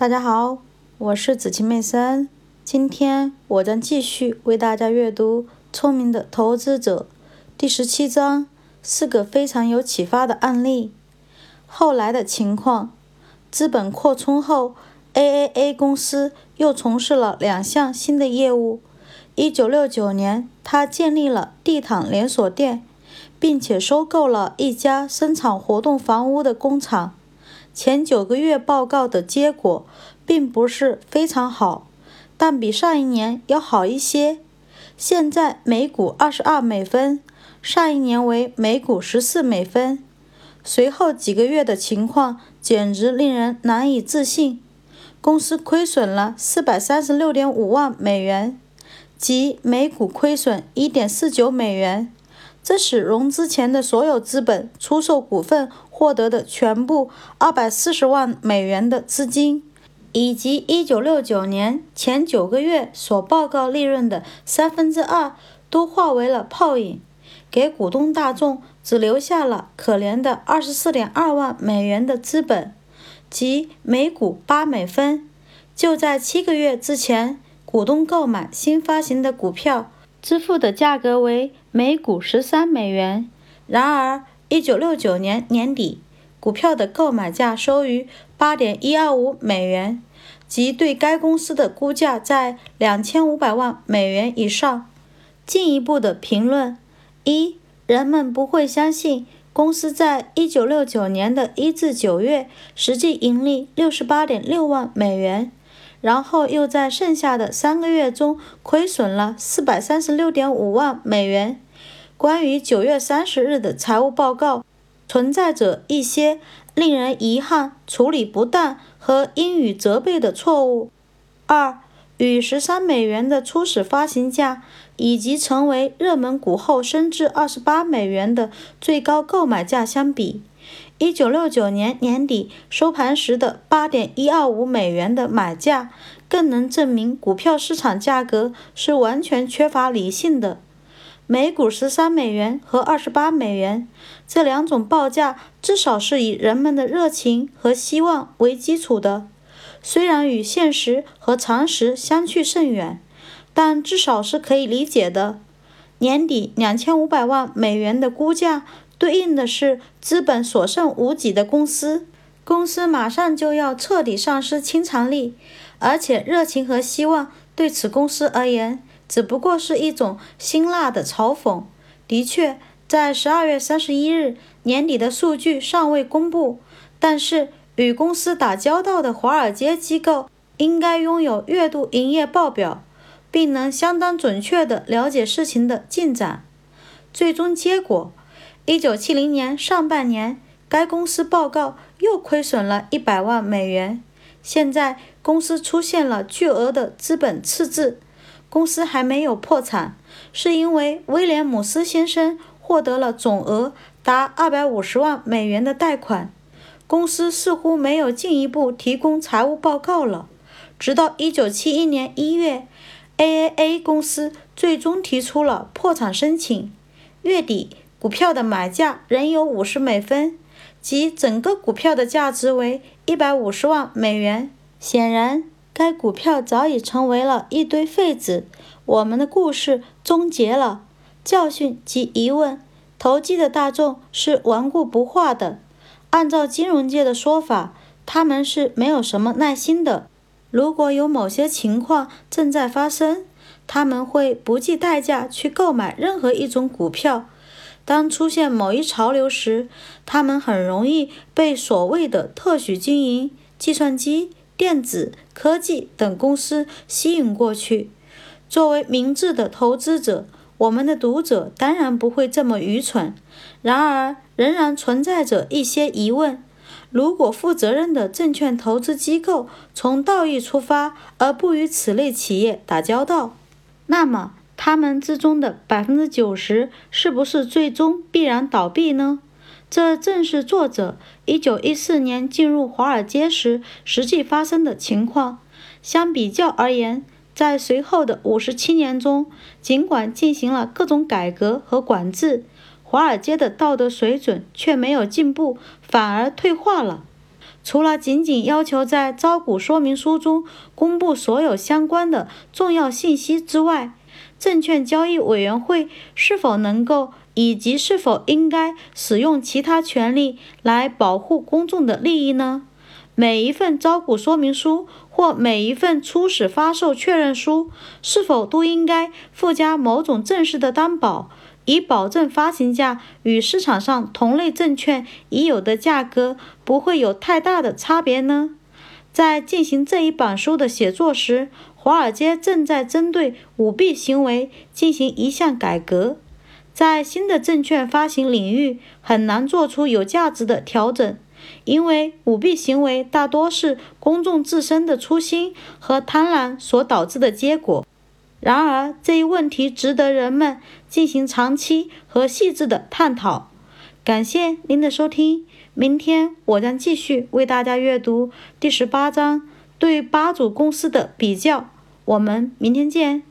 大家好，我是紫晴妹森。今天我将继续为大家阅读《聪明的投资者》第十七章，四个非常有启发的案例。后来的情况，资本扩充后，AAA 公司又从事了两项新的业务。一九六九年，他建立了地毯连锁店，并且收购了一家生产活动房屋的工厂。前九个月报告的结果并不是非常好，但比上一年要好一些。现在每股二十二美分，上一年为每股十四美分。随后几个月的情况简直令人难以置信，公司亏损了四百三十六点五万美元，即每股亏损一点四九美元。这使融资前的所有资本出售股份获得的全部二百四十万美元的资金，以及一九六九年前九个月所报告利润的三分之二，都化为了泡影，给股东大众只留下了可怜的二十四点二万美元的资本，即每股八美分。就在七个月之前，股东购买新发行的股票。支付的价格为每股十三美元。然而，一九六九年年底，股票的购买价收于八点一二五美元，即对该公司的估价在两千五百万美元以上。进一步的评论：一、人们不会相信公司在一九六九年的一至九月实际盈利六十八点六万美元。然后又在剩下的三个月中亏损了四百三十六点五万美元。关于九月三十日的财务报告，存在着一些令人遗憾、处理不当和应予责备的错误。二，与十三美元的初始发行价，以及成为热门股后升至二十八美元的最高购买价相比。一九六九年年底收盘时的八点一二五美元的买价，更能证明股票市场价格是完全缺乏理性的。每股十三美元和二十八美元这两种报价，至少是以人们的热情和希望为基础的，虽然与现实和常识相去甚远，但至少是可以理解的。年底两千五百万美元的估价。对应的是资本所剩无几的公司，公司马上就要彻底丧失清偿力，而且热情和希望对此公司而言只不过是一种辛辣的嘲讽。的确，在十二月三十一日年底的数据尚未公布，但是与公司打交道的华尔街机构应该拥有月度营业报表，并能相当准确地了解事情的进展。最终结果。一九七零年上半年，该公司报告又亏损了一百万美元。现在公司出现了巨额的资本赤字，公司还没有破产，是因为威廉姆斯先生获得了总额达二百五十万美元的贷款。公司似乎没有进一步提供财务报告了，直到一九七一年一月，AAA 公司最终提出了破产申请。月底。股票的买价仍有五十美分，即整个股票的价值为一百五十万美元。显然，该股票早已成为了一堆废纸。我们的故事终结了。教训及疑问：投机的大众是顽固不化的。按照金融界的说法，他们是没有什么耐心的。如果有某些情况正在发生，他们会不计代价去购买任何一种股票。当出现某一潮流时，他们很容易被所谓的特许经营、计算机、电子科技等公司吸引过去。作为明智的投资者，我们的读者当然不会这么愚蠢。然而，仍然存在着一些疑问：如果负责任的证券投资机构从道义出发，而不与此类企业打交道，那么？他们之中的百分之九十是不是最终必然倒闭呢？这正是作者一九一四年进入华尔街时实际发生的情况。相比较而言，在随后的五十七年中，尽管进行了各种改革和管制，华尔街的道德水准却没有进步，反而退化了。除了仅仅要求在招股说明书中公布所有相关的重要信息之外，证券交易委员会是否能够以及是否应该使用其他权利来保护公众的利益呢？每一份招股说明书或每一份初始发售确认书是否都应该附加某种正式的担保？以保证发行价与市场上同类证券已有的价格不会有太大的差别呢？在进行这一本书的写作时，华尔街正在针对舞弊行为进行一项改革。在新的证券发行领域，很难做出有价值的调整，因为舞弊行为大多是公众自身的粗心和贪婪所导致的结果。然而，这一问题值得人们进行长期和细致的探讨。感谢您的收听，明天我将继续为大家阅读第十八章对八组公司的比较。我们明天见。